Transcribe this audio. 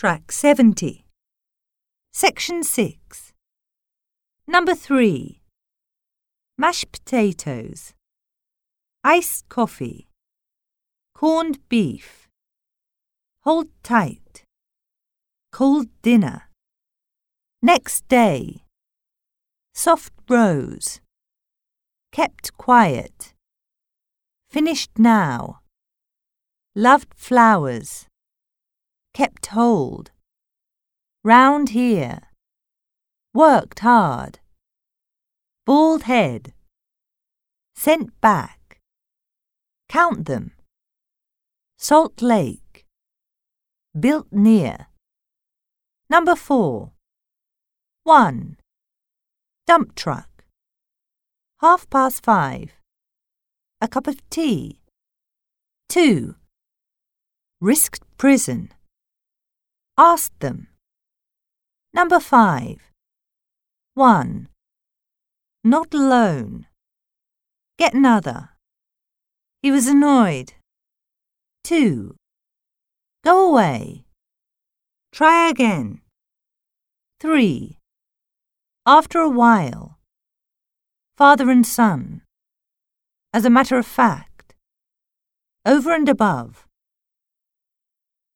Track 70. Section 6. Number 3. Mashed potatoes. Iced coffee. Corned beef. Hold tight. Cold dinner. Next day. Soft rose. Kept quiet. Finished now. Loved flowers. Kept hold. Round here. Worked hard. Bald head. Sent back. Count them. Salt Lake. Built near. Number four. One. Dump truck. Half past five. A cup of tea. Two. Risked prison. Asked them. Number five. One. Not alone. Get another. He was annoyed. Two. Go away. Try again. Three. After a while. Father and son. As a matter of fact. Over and above.